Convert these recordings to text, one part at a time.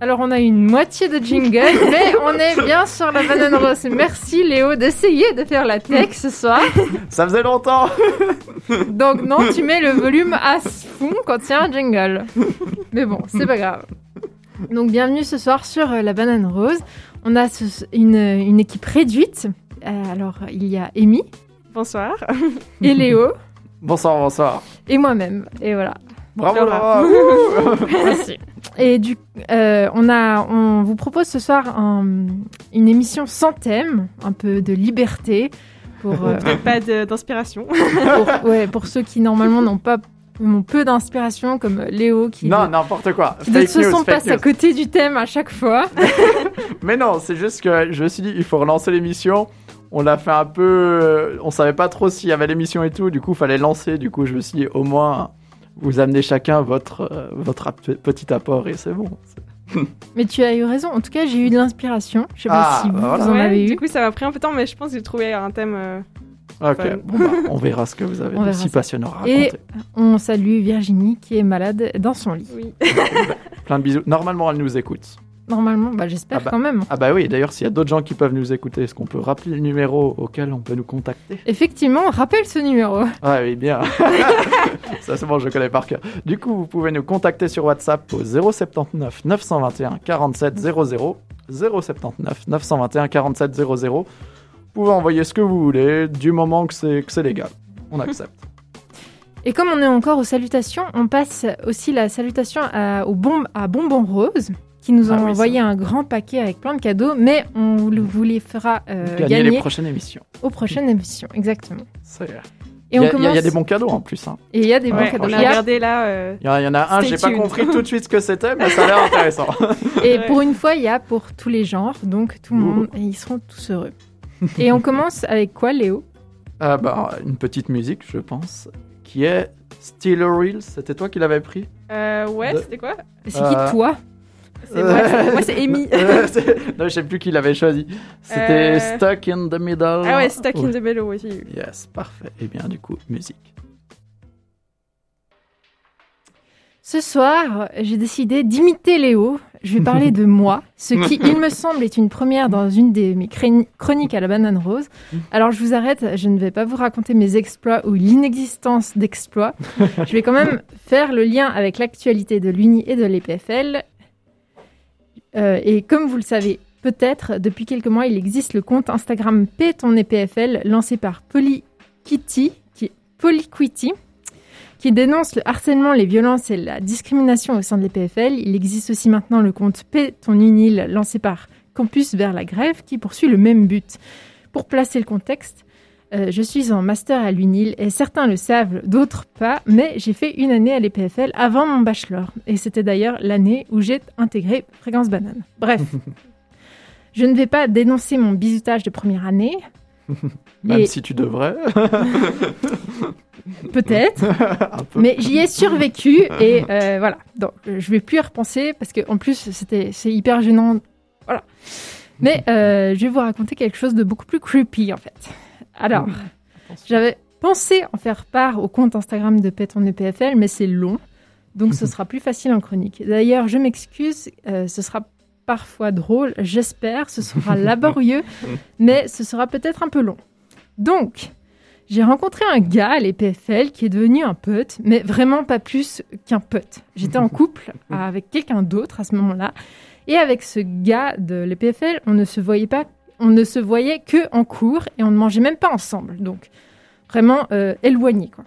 Alors on a une moitié de jingle, mais on est bien sur la banane rose. Merci Léo d'essayer de faire la tech ce soir. Ça faisait longtemps Donc non, tu mets le volume à fond quand il y a un jingle. Mais bon, c'est pas grave. Donc bienvenue ce soir sur euh, la banane rose. On a ce- une, une équipe réduite. Euh, alors il y a Amy Bonsoir. et Léo Bonsoir, bonsoir. et moi-même. Et voilà. Bravo Laura. Laura. Merci. Et du, euh, on a, on vous propose ce soir un- une émission sans thème, un peu de liberté pour, euh, Pas d'inspiration. pour, ouais, pour ceux qui normalement n'ont pas ont peu d'inspiration, comme Léo qui, Non, n'importe quoi. qui de toute façon passe à côté du thème à chaque fois. Mais non, c'est juste que je me suis dit, il faut relancer l'émission. On l'a fait un peu. euh, On savait pas trop s'il y avait l'émission et tout. Du coup, fallait lancer. Du coup, je me suis dit, au moins, vous amenez chacun votre, euh, votre petit apport et c'est bon. Mais tu as eu raison. En tout cas, j'ai eu de l'inspiration. Je sais pas Ah, si bah vous, voilà. vous en Ouais, avez du eu. coup, ça m'a pris un peu de temps, mais je pense que j'ai trouvé un thème. euh, Ok, bon, bah, on verra ce que vous avez On de verra si passionnant à Et raconter. on salue Virginie qui est malade dans son lit. Oui. Plein de bisous. Normalement, elle nous écoute. Normalement, bah, j'espère Ah bah. quand même. Ah bah oui, d'ailleurs, s'il y a d'autres gens qui peuvent nous écouter, est-ce qu'on peut rappeler le numéro auquel on peut nous contacter? Effectivement, rappelle ce numéro. Ah oui, bien. Ça, c'est bon, je connais par cœur. Du coup, vous pouvez nous contacter sur WhatsApp au 079 921 47 00. 079 921 47 00. Vous pouvez envoyer ce que vous voulez, du moment que c'est que c'est légal. On accepte. Et comme on est encore aux salutations, on passe aussi la salutation à, aux bombes, à Bonbon Rose, qui nous ont Ah oui, envoyé un grand paquet avec plein de cadeaux, mais on vous le- vous les fera euh, Gagner gagner les prochaines émissions. aux prochaines émissions. Exactement. C'est- Et Il y, a- commence. y des bons cadeaux en plus. hein. Et il y a des bons Ouais, cadeaux. on Il a y a- regardé là. euh, Il y, en a- il y en a un, j'ai pas compris tout de suite ce que c'était, mais ça a l'air intéressant. Et Ouais. pour une fois, il y a pour tous les genres, donc tout le monde, et ils seront tous heureux. et on commence avec quoi, Léo? Ah bah, une petite musique, je pense, qui est Still a Real. C'était toi qui l'avais pris? Euh, ouais, De- c'était quoi? C'est Euh, qui toi? C'est moi, c'est- moi, c'est Amy. Non, je sais plus qui l'avait choisi. C'était Euh, Stuck in the Middle. Ah ouais, Stuck in the Bellow aussi. Yes, parfait. Et bien, du coup, musique. Ce soir, j'ai décidé d'imiter Léo. Je vais parler de moi, ce qui, il me semble, est une première dans une de mes chroniques à la banane rose. Alors, je vous arrête, je ne vais pas vous raconter mes exploits ou l'inexistence d'exploits. Je vais quand même faire le lien avec l'actualité de l'Uni et de l'EPFL. Euh, et comme vous le savez, peut-être, depuis quelques mois, il existe le compte Instagram P EPFL, lancé par Polykitty, qui qui dénonce le harcèlement, les violences et la discrimination au sein de l'EPFL. Il existe aussi maintenant le compte P lancé par Campus vers la grève, qui poursuit le même but. Pour placer le contexte, euh, je suis en master à l'UNIL et certains le savent, d'autres pas, mais j'ai fait une année à l'EPFL avant mon bachelor. Et c'était d'ailleurs l'année où j'ai intégré Fréquence Banane. Bref, je ne vais pas dénoncer mon bizutage de première année, Même Et- si tu devrais. peut-être, peu. mais j'y ai survécu et euh, voilà. Donc, je vais plus y repenser parce que en plus c'était c'est hyper gênant. Voilà. Mais euh, je vais vous raconter quelque chose de beaucoup plus creepy en fait. Alors, j'avais pensé en faire part au compte Instagram de Péton EPFL, mais c'est long, donc ce sera plus facile en chronique. D'ailleurs, je m'excuse, euh, ce sera parfois drôle, j'espère, ce sera laborieux, mais ce sera peut-être un peu long. Donc, j'ai rencontré un gars à l'EPFL qui est devenu un pote, mais vraiment pas plus qu'un pote. J'étais en couple avec quelqu'un d'autre à ce moment-là, et avec ce gars de l'EPFL, on ne se voyait pas, on ne se voyait que en cours et on ne mangeait même pas ensemble. Donc, vraiment euh, éloigné quoi.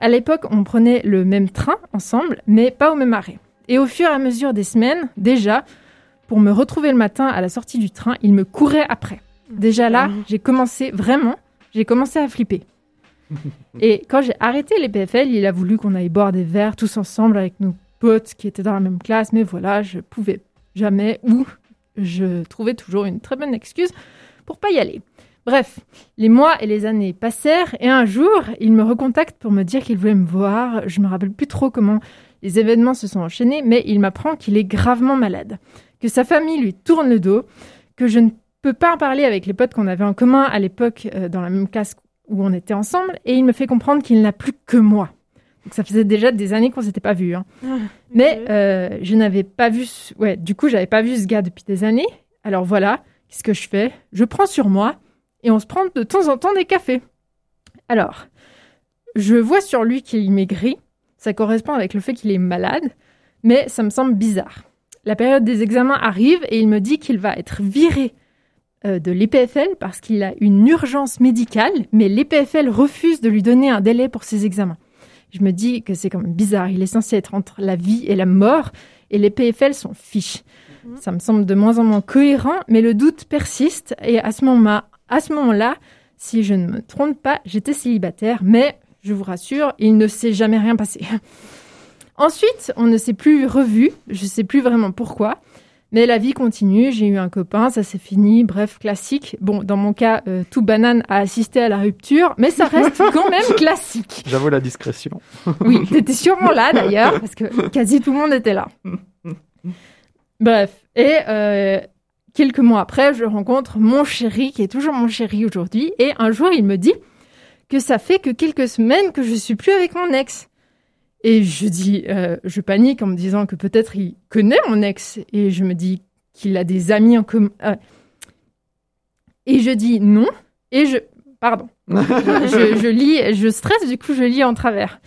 À l'époque, on prenait le même train ensemble, mais pas au même arrêt. Et au fur et à mesure des semaines, déjà, pour me retrouver le matin à la sortie du train, il me courait après. Déjà là, j'ai commencé vraiment, j'ai commencé à flipper. Et quand j'ai arrêté les PFL, il a voulu qu'on aille boire des verres tous ensemble avec nos potes qui étaient dans la même classe, mais voilà, je pouvais jamais ou je trouvais toujours une très bonne excuse pour pas y aller. Bref, les mois et les années passèrent et un jour, il me recontacte pour me dire qu'il voulait me voir. Je me rappelle plus trop comment les événements se sont enchaînés, mais il m'apprend qu'il est gravement malade, que sa famille lui tourne le dos, que je ne peux pas en parler avec les potes qu'on avait en commun à l'époque euh, dans la même classe où on était ensemble, et il me fait comprendre qu'il n'a plus que moi. Donc ça faisait déjà des années qu'on s'était pas vus. hein. Mais euh, je n'avais pas vu, ce- ouais, du coup, j'avais pas vu ce gars depuis des années. Alors voilà, qu'est-ce que je fais? Je prends sur moi et on se prend de temps en temps des cafés. Alors, je vois sur lui qu'il maigrit. Ça correspond avec le fait qu'il est malade, mais ça me semble bizarre. La période des examens arrive et il me dit qu'il va être viré euh, de l'EPFL parce qu'il a une urgence médicale, mais l'EPFL refuse de lui donner un délai pour ses examens. Je me dis que c'est quand même bizarre. Il est censé être entre la vie et la mort et les PFL sont fiches. Mhm. Ça me semble de moins en moins cohérent, mais le doute persiste. Et à ce moment-là, à ce moment-là, si je ne me trompe pas, j'étais célibataire, mais je vous rassure, il ne s'est jamais rien passé. Ensuite, on ne s'est plus revu. Je sais plus vraiment pourquoi. Mais la vie continue, j'ai eu un copain, ça s'est fini, bref, classique. Bon, dans mon cas, euh, tout banane a assisté à la rupture, mais ça reste quand même classique. J'avoue la discrétion. Oui, t'étais sûrement là d'ailleurs, parce que quasi tout le monde était là. Bref, et euh, quelques mois après, je rencontre mon chéri, qui est toujours mon chéri aujourd'hui, et un jour, il me dit que ça fait que quelques semaines que je suis plus avec mon ex. Et je dis, euh, je panique en me disant que peut-être il connaît mon ex, et je me dis qu'il a des amis en commun. euh. et je dis non, et je, pardon, je, je lis, je stresse, du coup, je lis en travers.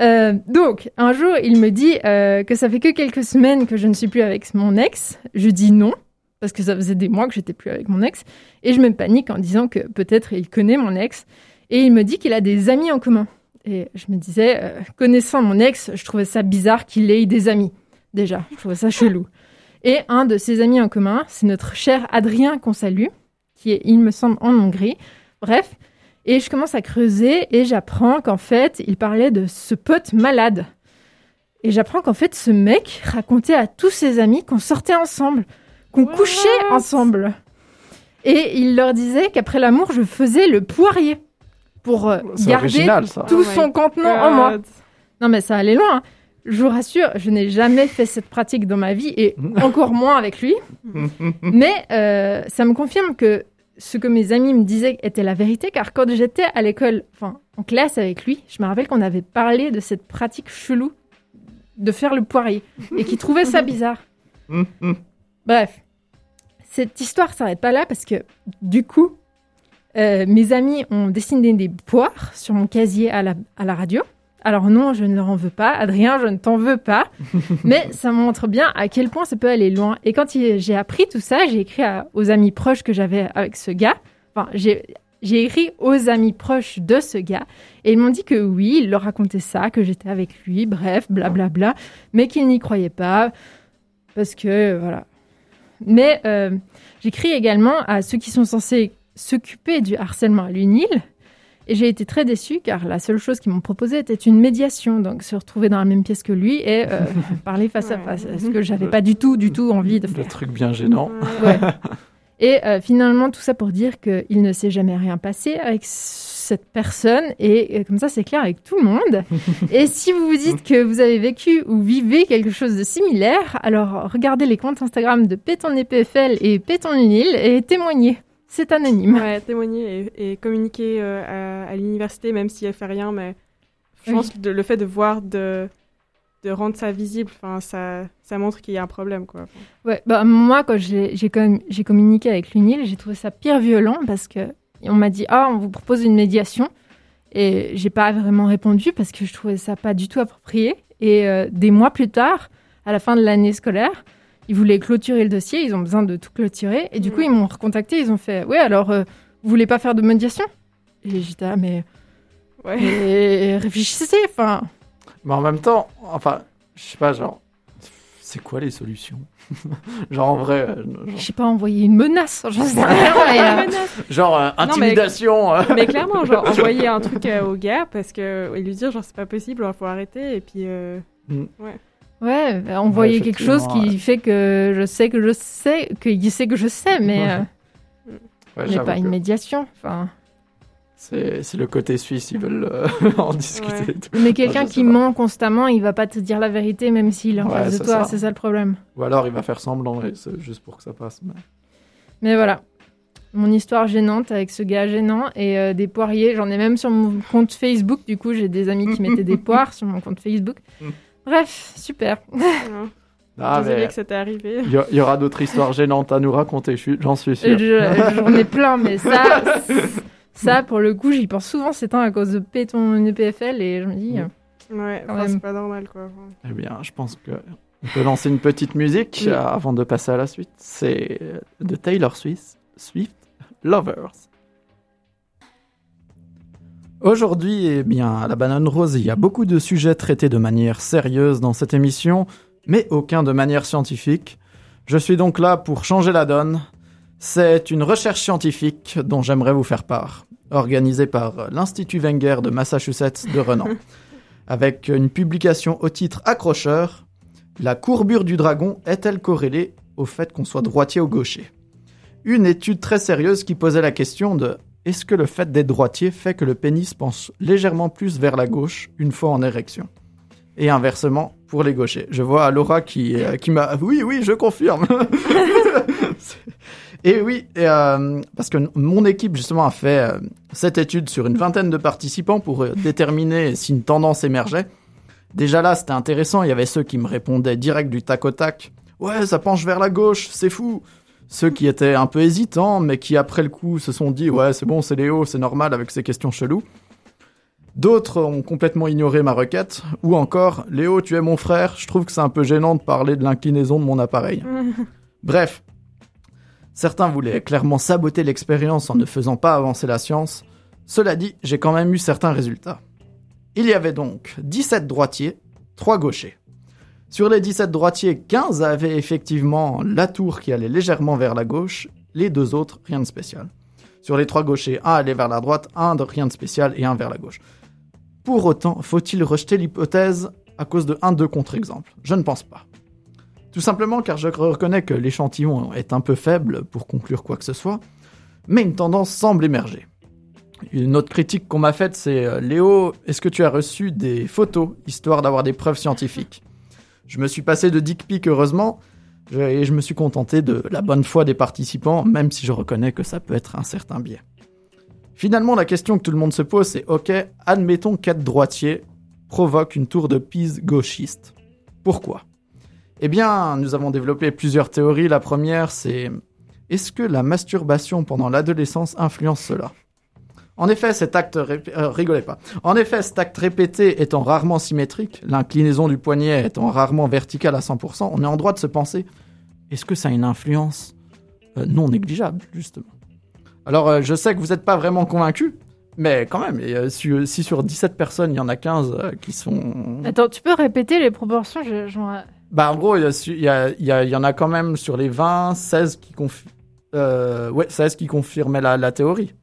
Euh, donc, un jour, il me dit que ça fait que quelques semaines que je ne suis plus avec mon ex. Je dis non, parce que ça faisait des mois que j'étais plus avec mon ex. Et je me panique en disant que peut-être il connaît mon ex. Et il me dit qu'il a des amis en commun. Et je me disais, euh, connaissant mon ex, je trouvais ça bizarre qu'il ait des amis. Déjà, je trouvais ça chelou. Et un de ses amis en commun, c'est notre cher Adrien qu'on salue, qui est, il me semble, en Hongrie. Bref, et je commence à creuser et j'apprends qu'en fait, il parlait de ce pote malade. Et j'apprends qu'en fait, ce mec racontait à tous ses amis qu'on sortait ensemble, qu'on couchait ensemble. Et il leur disait qu'après l'amour, je faisais le poirier pour euh, garder original tout Oh son contenant en moi. Non, mais ça allait loin. hein. Je vous rassure, je n'ai jamais fait cette pratique dans ma vie et encore moins avec lui. Mais euh, ça me confirme que ce que mes amis me disaient était la vérité, car quand j'étais à l'école, enfin en classe avec lui, je me rappelle qu'on avait parlé de cette pratique chelou de faire le poirier et qu'il trouvait ça bizarre. Bref, cette histoire s'arrête pas là parce que du coup, euh, mes amis ont dessiné des poires sur mon casier à la, à la radio. Alors non, je ne leur en veux pas. Adrien, je ne t'en veux pas. Mais ça montre bien à quel point ça peut aller loin. Et quand j'ai appris tout ça, j'ai écrit à- aux amis proches que j'avais avec ce gars. Enfin, j'ai écrit aux amis proches de ce gars. Et ils m'ont dit que oui, il leur racontait ça, que j'étais avec lui, bref, blablabla. mais qu'ils n'y croyaient pas. Parce que, voilà. Mais euh, j'écris également à ceux qui sont censés s'occuper du harcèlement à l'UNIL. Et j'ai été très déçue car la seule chose qu'ils m'ont proposé était une médiation, donc se retrouver dans la même pièce que lui et euh, parler face à face. Ce que j'avais pas du tout, du tout envie de Le faire. truc bien gênant. Ouais. Et euh, finalement, tout ça pour dire qu'il ne s'est jamais rien passé avec cette personne. Et euh, comme ça, c'est clair avec tout le monde. et si vous vous dites que vous avez vécu ou vivez quelque chose de similaire, alors regardez les comptes Instagram de Péton EPFL et Péton Unil et témoignez. C'est anonyme. Ouais, témoigner et, et communiquer euh, à, à l'université, même si elle fait rien, mais je pense que le fait de voir, de, de rendre ça visible, ça, ça montre qu'il y a un problème, quoi. Ouais, bah, moi, quand j'ai j'ai com- j'ai communiqué avec l'UNIL, j'ai trouvé ça pire violent parce que on m'a dit Ah, on vous propose une médiation. Et j'ai pas vraiment répondu parce que je trouvais ça pas du tout approprié. Et euh, des mois plus tard, à la fin de l'année scolaire, ils voulaient clôturer le dossier, ils ont besoin de tout clôturer. Et du coup, ils m'ont recontacté, ils ont fait Ouais, alors, euh, vous voulez pas faire de médiation? Et j'étais Ah, mais, Ouais. réfléchissez, enfin. Mais en même temps, enfin, je sais pas, genre, c'est quoi les solutions? Genre en vrai, euh, genre, Je sais pas, envoyer une menace, j'en sais rien. mais, euh, genre, euh, Non, mais- intimidation. Mais clairement, genre, envoyer un truc euh, au gars parce que, et lui dire, genre, c'est pas possible, il faut arrêter, et puis. euh, Ouais, bah, envoyer Ouais, quelque chose qui fait que je sais que je sais, qu'il sait que je sais, mais, euh, Ouais, mais pas une médiation. Enfin, C'est le côté suisse, ils veulent euh, en discuter. Ouais. et tout. mais quelqu'un qui pas. ment constamment, il va pas te dire la vérité, même s'il est en Ouais, face de c'est toi. ça. C'est ça le problème. Ou alors il va faire semblant, juste pour que ça passe. mais- Mais voilà. mon histoire gênante avec ce gars gênant et euh, des poiriers. J'en ai même sur mon compte Facebook. Du coup, j'ai des amis qui mettaient des poires sur mon compte Facebook. Bref, super. Non. Ah, Désolée mais que ça t'est arrivé. il y, aura d'autres histoires gênantes à nous raconter, je j'en suis sûr. Je- J'en ai plein, mais ça, ça pour le coup, j'y pense souvent ces temps à cause de péton EPFL et je me dis. Ouais, enfin, c'est pas normal quoi. Eh bien, je pense que on peut lancer une petite musique Oui. euh, avant de passer à la suite. C'est euh, de Taylor Swift, Swift Lovers. Aujourd'hui, eh bien, à la Banane Rose, il y a beaucoup de sujets traités de manière sérieuse dans cette émission, mais aucun de manière scientifique. Je suis donc là pour changer la donne. C'est une recherche scientifique dont j'aimerais vous faire part, organisée par l'Institut Wenger de Massachusetts de Renan avec une publication au titre accrocheur La courbure du dragon est-elle corrélée au fait qu'on soit droitier ou gaucher? Une étude très sérieuse qui posait la question de est-ce que le fait d'être droitier fait que le pénis pense légèrement plus vers la gauche une fois en érection? Et inversement pour les gauchers. Je vois Laura qui, euh, qui m'a oui oui je confirme. et oui euh, parce que mon équipe justement a fait euh, cette étude sur une vingtaine de participants pour déterminer si une tendance émergeait. Déjà là, c'était intéressant, il y avait ceux qui me répondaient direct du tac au tac. Ouais, ça penche vers la gauche, c'est fou. Ceux qui étaient un peu hésitants, mais qui après le coup se sont dit ouais, c'est bon, c'est Léo, c'est normal avec ces questions cheloues. D'autres ont complètement ignoré ma requête, ou encore Léo, tu es mon frère, je trouve que c'est un peu gênant de parler de l'inclinaison de mon appareil. Bref, certains voulaient clairement saboter l'expérience en ne faisant pas avancer la science. Cela dit, j'ai quand même eu certains résultats. Il y avait donc 17 droitiers, 3 gauchers. Sur les 17 droitiers, 15 avaient effectivement la tour qui allait légèrement vers la gauche, les deux autres, rien de spécial. Sur les 3 gauchers, un allait vers la droite, un rien de spécial et un vers la gauche. Pour autant, faut-il rejeter l'hypothèse à cause de un deux contre-exemples Je ne pense pas. Tout simplement car je reconnais que l'échantillon est un peu faible pour conclure quoi que ce soit, mais une tendance semble émerger. Une autre critique qu'on m'a faite, c'est euh, Léo, est-ce que tu as reçu des photos histoire d'avoir des preuves scientifiques? Je me suis passé de dick pic heureusement, et je me suis contenté de la bonne foi des participants, même si je reconnais que ça peut être un certain biais. Finalement, la question que tout le monde se pose, c'est ok, admettons qu'être droitier provoque une tour de Pise gauchiste. Pourquoi? Eh bien, nous avons développé plusieurs théories. La première, c'est est-ce que la masturbation pendant l'adolescence influence cela? En effet, cet acte euh, rigolez pas. En effet, cet acte répété étant rarement symétrique, l'inclinaison du poignet étant rarement verticale à 100%, on est en droit de se penser est-ce que ça a une influence euh, non négligeable, justement? Alors, euh, je sais que vous n'êtes pas vraiment convaincu, mais quand même, et, si, si sur 17 personnes, il y en a 15 euh, qui sont Attends, tu peux répéter les proportions? Je, bah, en gros, il y, y, y y en a quand même sur les 20, 16 qui, confi- euh, ouais, 16 qui confirmaient la, la théorie.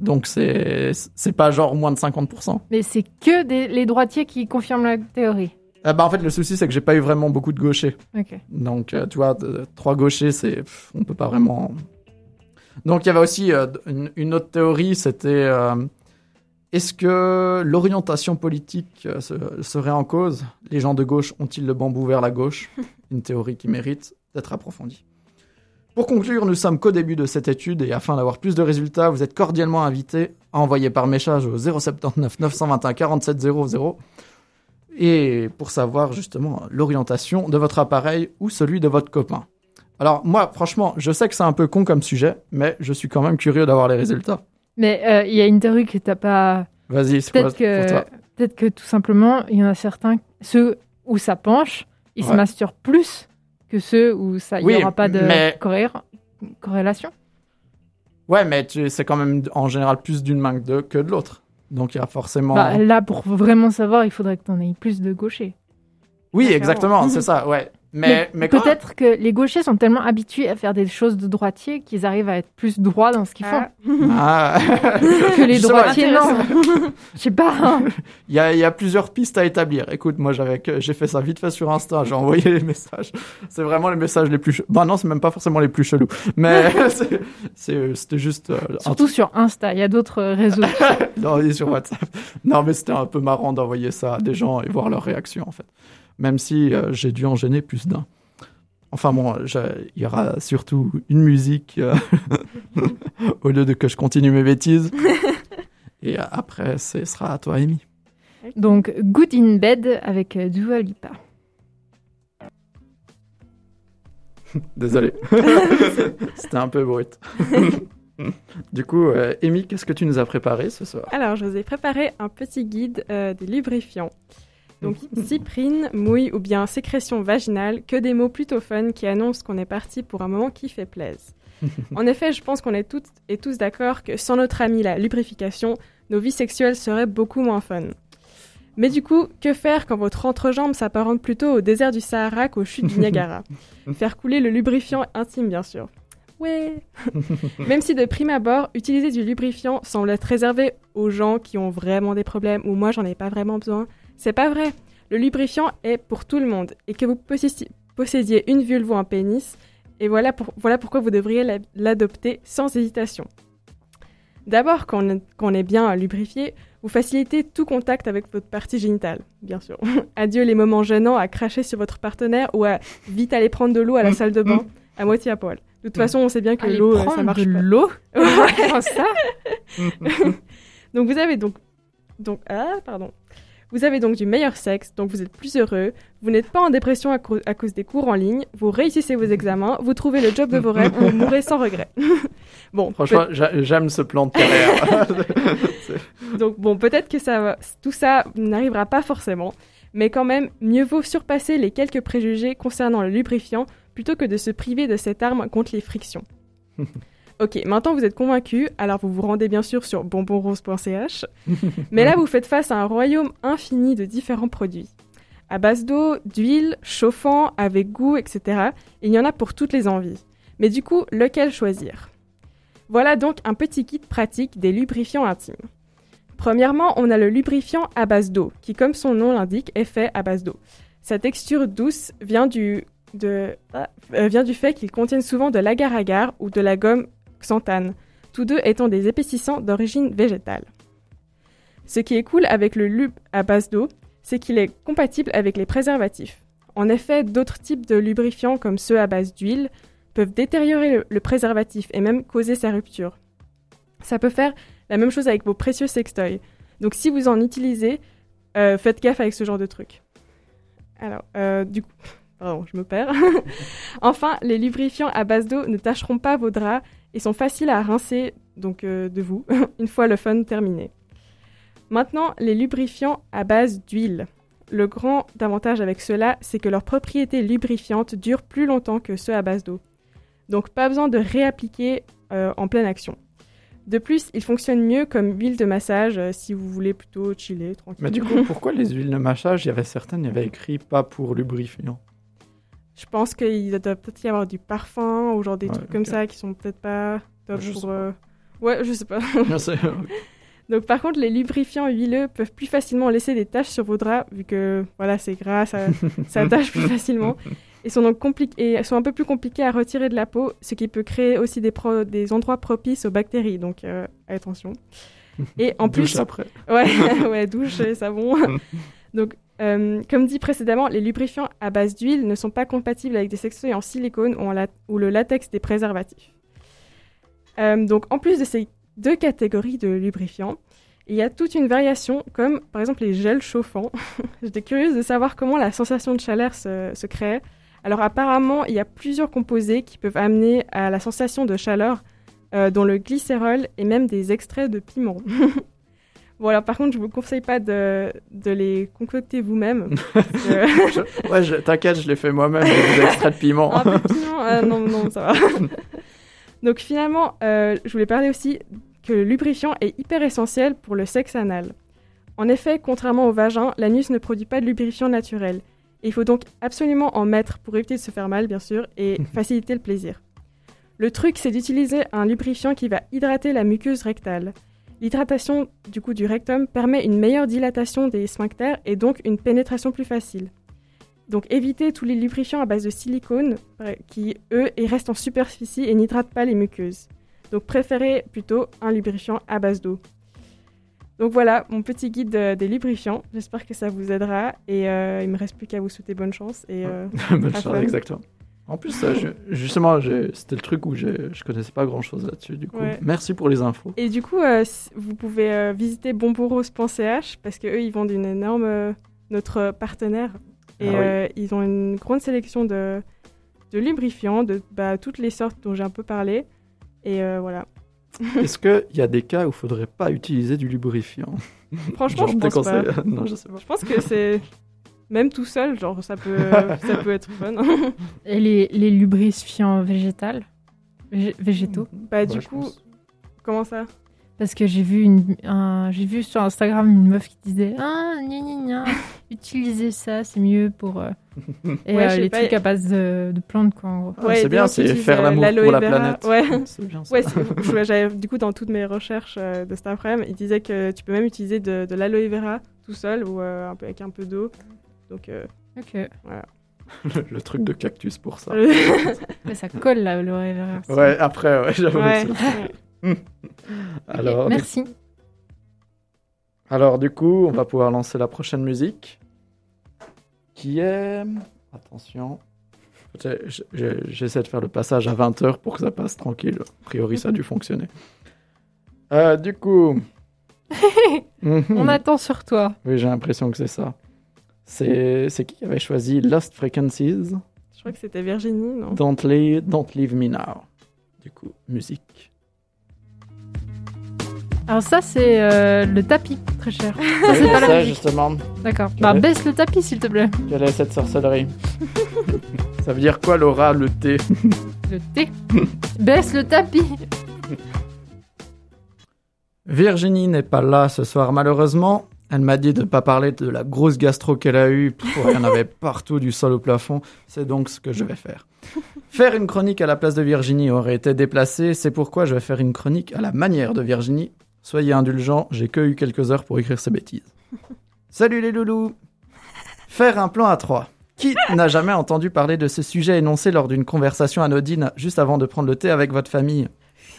Donc, c'est c'est pas genre moins de 50%. Mais c'est que des, les droitiers qui confirment la théorie. Euh, bah, en fait, le souci, c'est que j'ai pas eu vraiment beaucoup de gauchers. Ok. Donc, euh, tu vois, de- trois gauchers, c'est, pff, on peut pas vraiment. Donc, il y avait aussi euh, une, une autre théorie, c'était euh, est-ce que l'orientation politique euh, se- serait en cause? Les gens de gauche ont-ils le bambou vers la gauche? Une théorie qui mérite d'être approfondie. Pour conclure, nous sommes qu'au début de cette étude et afin d'avoir plus de résultats, vous êtes cordialement invités à envoyer par message au 079 921 47 00 et pour savoir justement l'orientation de votre appareil ou celui de votre copain. Alors moi, franchement, je sais que c'est un peu con comme sujet, mais je suis quand même curieux d'avoir les résultats. Mais euh, il y a une théorie que t'as pas. Vas-y, c'est Peut-être que, peut-être que tout simplement, il y en a certains, ceux où ça penche, ils se masturbent plus que ceux où ça, il Oui, n'y aura pas de mais- corré- corrélation? Ouais, mais c'est quand même en général plus d'une main que de, que de l'autre. Donc il y a forcément... Bah, là, pour vraiment savoir, il faudrait que tu en aies plus de gauchers. oui, exactement, c'est ça, ouais. Mais, mais, même- peut-être que les gauchers sont tellement habitués à faire des choses de droitier qu'ils arrivent à être plus droits dans ce qu'ils font. Ah. Ah. Que les droitiers, non. Je sais pas. hein. Il y a, il y a plusieurs pistes à établir. Écoute, moi j'ai fait ça vite fait sur Insta, j'ai envoyé les messages. C'est vraiment les messages les plus chelous. Bah non, c'est même pas forcément les plus chelous. Mais c'est- c'était juste... euh, un Surtout sur Insta, il y a d'autres euh, réseaux. Non, sur WhatsApp. Non, mais c'était un peu marrant d'envoyer ça à des gens et voir leur réaction, en fait. Même si euh, j'ai dû en gêner plus d'un. Enfin bon, je- il y aura surtout une musique euh, au lieu de que je continue mes bêtises. Et après, ce sera à toi, Amy. Donc, Good in Bed avec euh, Dua Lipa. Désolé. C'était un peu brut. du coup, euh, Amy, qu'est-ce que tu nous as préparé ce soir? Alors, je vous ai préparé un petit guide euh, des lubrifiants. Donc, cyprine, mouille ou bien sécrétion vaginale, que des mots plutôt fun qui annoncent qu'on est parti pour un moment qui fait plaise. En effet, je pense qu'on est toutes et tous d'accord que sans notre ami la lubrification, nos vies sexuelles seraient beaucoup moins fun. Mais du coup, que faire quand votre entrejambe s'apparente plutôt au désert du Sahara qu'aux chutes du Niagara? Faire couler le lubrifiant intime, bien sûr. Ouais Même si de prime abord, utiliser du lubrifiant semble être réservé aux gens qui ont vraiment des problèmes ou moi j'en ai pas vraiment besoin, c'est pas vrai. Le lubrifiant est pour tout le monde et que vous possédiez, une vulve ou un pénis, et voilà, pour- voilà pourquoi vous devriez la- l'adopter sans hésitation. D'abord, quand, on est- quand on est bien lubrifié, vous facilitez tout contact avec votre partie génitale, bien sûr. Adieu les moments gênants à cracher sur votre partenaire ou à vite aller prendre de l'eau à la salle de bain, à moitié à poil. De toute façon, on sait bien que l'eau, euh, ça marche de pas. l'eau? Ouais. Ça Donc vous avez donc donc ah pardon. Vous avez donc du meilleur sexe, donc vous êtes plus heureux, vous n'êtes pas en dépression à, cau- à cause des cours en ligne, vous réussissez vos examens, vous trouvez le job de vos rêves ou vous mourrez sans regret. bon, Franchement, j'a- j'aime ce plan de carrière. donc bon, peut-être que ça tout ça n'arrivera pas forcément, mais quand même, mieux vaut surpasser les quelques préjugés concernant le lubrifiant plutôt que de se priver de cette arme contre les frictions. Ok, maintenant vous êtes convaincu, alors vous vous rendez bien sûr sur bonbonrose.ch. Mais là, vous faites face à un royaume infini de différents produits. À base d'eau, d'huile, chauffant, avec goût, etc. Il y en a pour toutes les envies. Mais du coup, lequel choisir? Voilà donc un petit kit pratique des lubrifiants intimes. Premièrement, on a le lubrifiant à base d'eau, qui, comme son nom l'indique, est fait à base d'eau. Sa texture douce vient du, ah, euh, vient du fait qu'ils contiennent souvent de l'agar-agar ou de la gomme tous deux étant des épaississants d'origine végétale. Ce qui est cool avec le lube à base d'eau, c'est qu'il est compatible avec les préservatifs. En effet, d'autres types de lubrifiants, comme ceux à base d'huile, peuvent détériorer le, préservatif et même causer sa rupture. Ça peut faire la même chose avec vos précieux sextoys. Donc si vous en utilisez, euh, faites gaffe avec ce genre de trucs. Alors, euh, du coup, pardon, je me perds. enfin, les lubrifiants à base d'eau ne tacheront pas vos draps et sont faciles à rincer donc euh, de vous une fois le fun terminé. Maintenant, les lubrifiants à base d'huile. Le grand avantage avec ceux-là, c'est que leurs propriétés lubrifiantes durent plus longtemps que ceux à base d'eau. Donc pas besoin de réappliquer euh, en pleine action. De plus, ils fonctionnent mieux comme huile de massage euh, si vous voulez plutôt chiller, tranquille. Mais du coup, pourquoi les huiles de massage? Il y avait certaines, il y avait écrit pas pour lubrifiant. Je pense qu'il doit peut-être y avoir du parfum ou genre des Ouais, trucs comme ça qui sont peut-être pas top Je pour... sais pas. euh, Ouais, je sais pas. Donc par contre, les lubrifiants huileux peuvent plus facilement laisser des taches sur vos draps, vu que voilà, c'est gras, ça, ça attache plus facilement. Et sont donc et sont un peu plus compliqués à retirer de la peau, ce qui peut créer aussi des, pro- des endroits propices aux bactéries. Donc euh, attention. Et en Douche plus, après. Ouais, ouais, douche et savon. Donc, euh, comme dit précédemment, les lubrifiants à base d'huile ne sont pas compatibles avec des sextoys en silicone ou, le latex des préservatifs. Euh, donc, en plus de ces deux catégories de lubrifiants, il y a toute une variation, comme par exemple les gels chauffants. J'étais curieuse de savoir comment la sensation de chaleur se, se crée. Alors, apparemment, il y a plusieurs composés qui peuvent amener à la sensation de chaleur, euh, dont le glycérol et même des extraits de piment. Bon, alors par contre, je vous conseille pas de, de les concocter vous-même. que- Ouais, t'inquiète, je l'ai fait moi-même avec des extraits de piment. Piment, euh, non, non, ça va. Donc finalement, euh, je voulais parler aussi que le lubrifiant est hyper essentiel pour le sexe anal. En effet, contrairement au vagin, l'anus ne produit pas de lubrifiant naturel. Et il faut donc absolument en mettre pour éviter de se faire mal, bien sûr, et faciliter le plaisir. Le truc, c'est d'utiliser un lubrifiant qui va hydrater la muqueuse rectale. L'hydratation du coup du rectum permet une meilleure dilatation des sphincters et donc une pénétration plus facile. Donc évitez tous les lubrifiants à base de silicone euh, qui, eux, restent en superficie et n'hydratent pas les muqueuses. Donc préférez plutôt un lubrifiant à base d'eau. Donc voilà, mon petit guide euh, des lubrifiants. J'espère que ça vous aidera et euh, il me reste plus qu'à vous souhaiter bonne chance et euh, Bonne chance, exactement. En plus, euh, je- justement, c'était le truc où je connaissais pas grand chose là-dessus. Du coup, Ouais. merci pour les infos. Et du coup, euh, vous pouvez euh, visiter bonbourrose.ch parce que eux, ils vendent une énorme euh, notre partenaire et Ah oui. euh, ils ont une grande sélection de de lubrifiants de bah, toutes les sortes dont j'ai un peu parlé. Et voilà. Est-ce qu'il y a des cas où il faudrait pas utiliser du lubrifiant? Franchement, Genre je pense pas. Non, je sais pas. Je pense que c'est même tout seul, genre ça peut ça peut être fun. Et les, les lubrifiants végétales? Végé- Végétaux? Bah du Ouais, coup, pense. comment ça? Parce que j'ai vu, une, un- j'ai vu sur Instagram une meuf qui disait Ah, gna gna gna, utilisez ça, c'est mieux pour. euh, Et Ouais, euh, les pas, trucs y- à base de, de plantes, quoi, en gros. Ah, Ouais, c'est bien, c'est faire euh, l'amour pour la vera. planète. Ouais. C'est bien ça. Ouais, j'avais du coup dans toutes mes recherches euh, de cet après-midi, il disait que tu peux même utiliser de, de l'aloe vera tout seul ou euh, un peu avec un peu d'eau. Donc euh, Ok. le, le truc de cactus pour ça. Ouais, ça colle là, le vera. Ouais, après, ouais, j'avoue. ouais. Alors, Merci. alors, du coup, on va pouvoir lancer la prochaine musique. Qui est. Attention. J'essaie de faire le passage à 20h pour que ça passe tranquille. A priori, ça a dû fonctionner. Euh, du coup. Mhm. On attend sur toi. Oui, j'ai l'impression que c'est ça. C'est qui qui avait choisi Lost Frequencies? Je crois que c'était Virginie, non? Don't, leave, Don't Leave Me Now. Du coup, musique. Alors, ça, c'est euh, le tapis, très cher. Ça, c'est pas la ça, musique. justement? D'accord. Bah, baisse le tapis, s'il te plaît. Quelle est cette sorcellerie? Ça veut dire quoi, Laura, le thé Le thé. baisse le tapis. Virginie n'est pas là ce soir, malheureusement. Elle m'a dit de ne pas parler de la grosse gastro qu'elle a eue. Il y en avait partout, du sol au plafond. C'est donc ce que je vais faire. Faire une chronique à la place de Virginie aurait été déplacé. C'est pourquoi je vais faire une chronique à la manière de Virginie. Soyez indulgents, j'ai que eu quelques heures pour écrire ces bêtises. Salut les loulous Faire un plan à trois. Qui n'a jamais entendu parler de ce sujet énoncé lors d'une conversation anodine juste avant de prendre le thé avec votre famille?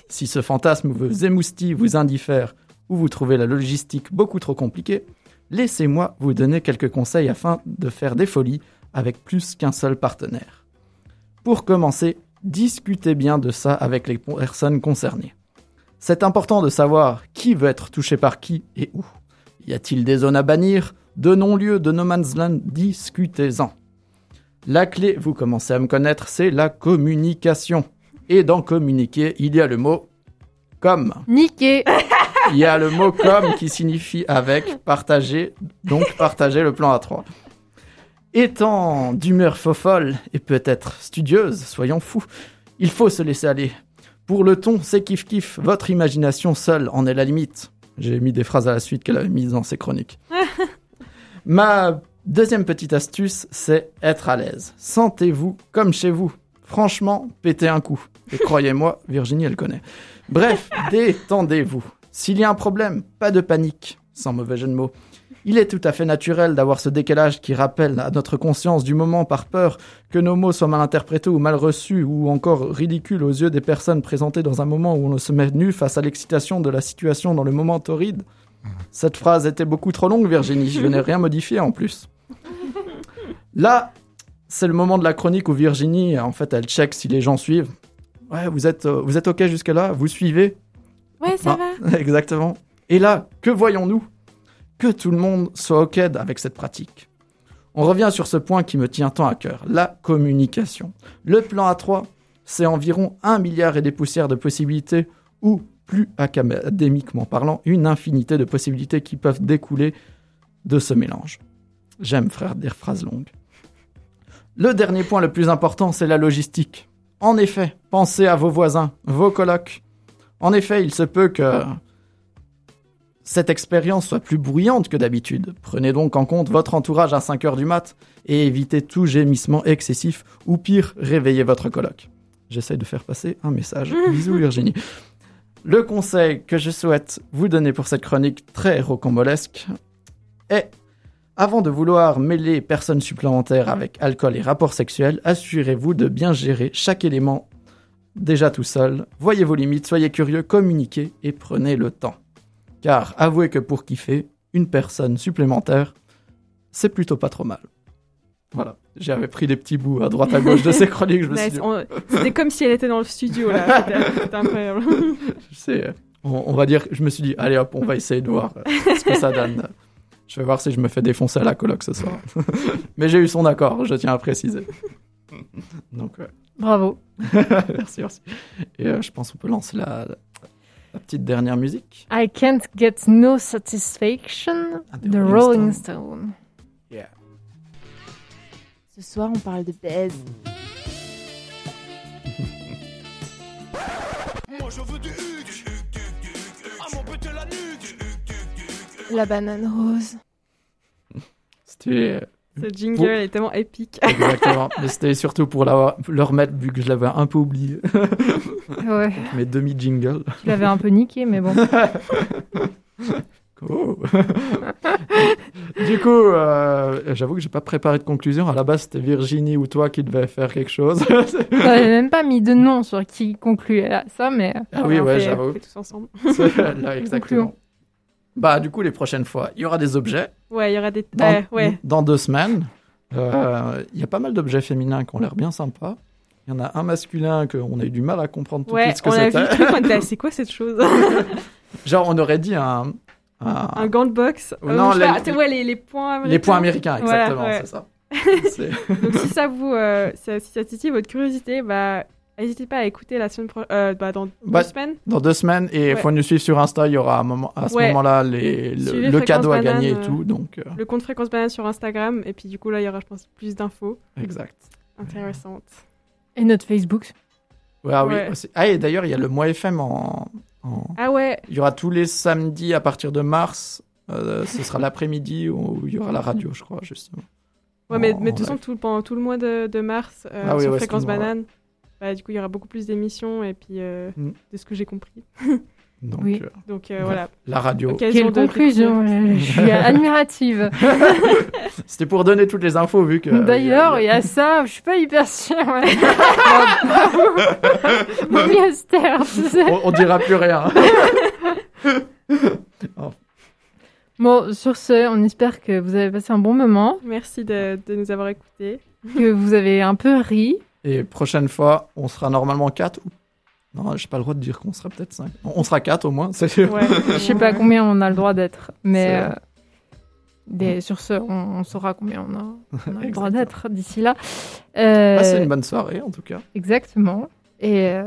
Si ce fantasme vous émoustille, vous indiffère ou vous trouvez la logistique beaucoup trop compliquée, laissez-moi vous donner quelques conseils afin de faire des folies avec plus qu'un seul partenaire. Pour commencer, discutez bien de ça avec les personnes concernées. C'est important de savoir qui veut être touché par qui et où. Y a-t-il des zones à bannir De non-lieux, de no man's land? Discutez-en. La clé, vous commencez à me connaître, c'est la communication. Et dans communiquer, il y a le mot comme. Niqué. Il y a le mot comme qui signifie avec, partager, donc partager le plan à trois. Étant d'humeur fofolle et peut-être studieuse, soyons fous, il faut se laisser aller. Pour le ton, c'est kiff kiff, votre imagination seule en est la limite. J'ai mis des phrases à la suite qu'elle avait mises dans ses chroniques. Ma deuxième petite astuce, c'est être à l'aise. Sentez-vous comme chez vous. Franchement, pétez un coup. Et croyez-moi, Virginie, elle connaît. Bref, détendez-vous. S'il y a un problème, pas de panique, sans mauvais jeu de mots. Il est tout à fait naturel d'avoir ce décalage qui rappelle à notre conscience du moment par peur que nos mots soient mal interprétés ou mal reçus ou encore ridicules aux yeux des personnes présentées dans un moment où on se met nu face à l'excitation de la situation dans le moment torride. Cette phrase était beaucoup trop longue, Virginie. Je n'ai rien modifié en plus. Là, c'est le moment de la chronique où Virginie, en fait, elle check si les gens suivent. Ouais, vous êtes, euh, vous êtes OK jusque-là? Vous suivez? Ouais, ça Ah. va. Exactement. Et là, que voyons-nous? Que tout le monde soit OK avec cette pratique. On revient sur ce point qui me tient tant à cœur, la communication. Le plan A3, c'est environ un milliard et des poussières de possibilités, ou plus académiquement parlant, une infinité de possibilités qui peuvent découler de ce mélange. J'aime faire des phrases longues. Le dernier point le plus important, c'est la logistique. En effet, pensez à vos voisins, vos colocs. En effet, il se peut que cette expérience soit plus bruyante que d'habitude. Prenez donc en compte votre entourage à 5 heures du mat et évitez tout gémissement excessif ou pire, réveillez votre coloc. J'essaie de faire passer un message. Bisous Virginie. Le conseil que je souhaite vous donner pour cette chronique très rocambolesque est avant de vouloir mêler personnes supplémentaires avec alcool et rapports sexuels, assurez-vous de bien gérer chaque élément déjà tout seul. Voyez vos limites, soyez curieux, communiquez et prenez le temps. Car avouez que pour kiffer, une personne supplémentaire, c'est plutôt pas trop mal. Voilà. J'avais pris des petits bouts à droite à gauche de ces chroniques. Je me suis Nice. dit, On- C'était comme si elle était dans le studio là. C'était- C'était incroyable. je sais, on, on va dire, je me suis dit, allez hop, on va essayer de voir euh, ce que ça donne. Je vais voir si je me fais défoncer à la coloc ce soir. Mais j'ai eu son accord, je tiens à préciser. Donc, ouais. Bravo. merci, merci. Et euh, je pense qu'on peut lancer la, la petite dernière musique. I can't get no satisfaction. Ah, The Rolling. Stone. Ce soir, on parle de baise. La banane rose. C'était Ce jingle est tellement épique. exactement. Mais c'était surtout pour la, le remettre, vu que je l'avais un peu oublié. Ouais, Mes demi-jingles. tu l'avais un peu niqué, mais bon. Oh. du coup, euh, j'avoue que j'ai pas préparé de conclusion. À la base, c'était Virginie ou toi qui devais faire quelque chose. J'avais même pas mis de nom sur qui concluait ça, mais euh, ah oui, On ouais, j'avoue. on fait tous ensemble. Là, exactement. Bah, du coup, les prochaines fois, il y aura des objets. Ouais, il y aura des. Dans, ouais. dans deux semaines, euh, il y a pas mal d'objets féminins qui ont l'air bien sympas. Il y en a un masculin qu'on a eu du mal à comprendre tout de Ouais, suite ce que on a vu le c'était. truc, on était, ah, c'est quoi cette chose? Genre, on aurait dit un. un- Un gant de boxe? Euh, non, sais les- pas, ouais, les, les points américains? les points américains, Voilà, exactement, ouais. c'est ça. Donc si ça vous, euh, si ça titille votre curiosité, bah n'hésitez pas à écouter la semaine pro- euh, bah, dans Bah, deux semaines. Dans deux semaines, et il Ouais. faut nous suivre sur Insta, il y aura moment, à ce Ouais. moment-là les, le, cadeau à gagner et euh, tout. Donc, euh, Le compte Fréquence Banane sur Instagram et puis du coup là il y aura je pense plus d'infos exact. intéressantes. et notre Facebook. Ouais, ah oui, aussi. Ah, et d'ailleurs, il y a le mois FM en, en- Ah ouais, Il y aura tous les samedis à partir de mars. euh, ce sera l'après-midi où il y aura la radio, je crois, justement. ouais mais, En- mais de toute façon tout, pendant tout le mois de, de mars euh, Ah oui, sur ouais, Fréquence Banane, bah, du coup il y aura beaucoup plus d'émissions et puis euh, Mm. de ce que j'ai compris. Donc, Oui. euh, Donc euh, Ouais. voilà. la radio. Occasion Quelle conclusion. Je suis admirative. C'était pour donner toutes les infos, vu que. D'ailleurs, il y a ça, je suis pas hyper sûre. Ouais. On, on dira plus rien. Bon, sur ce, on espère que vous avez passé un bon moment, Merci de, de nous avoir écoutés. que vous avez un peu ri. Et prochaine fois, on sera normalement 4 ou. Non, j'ai pas le droit de dire qu'on sera peut-être 5. On sera 4 au moins, c'est sûr. Ouais. Je sais pas combien on a le droit d'être, mais euh, sur ce, on, on saura combien on a, on a le droit d'être d'ici là. Euh, Passez une bonne soirée, en tout cas. Exactement. Et euh,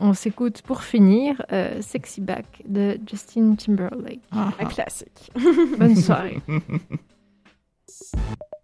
on, s'écoute pour finir euh, Sexy Back de Justin Timberlake. Ah, Un classique. Bonne soirée. ah.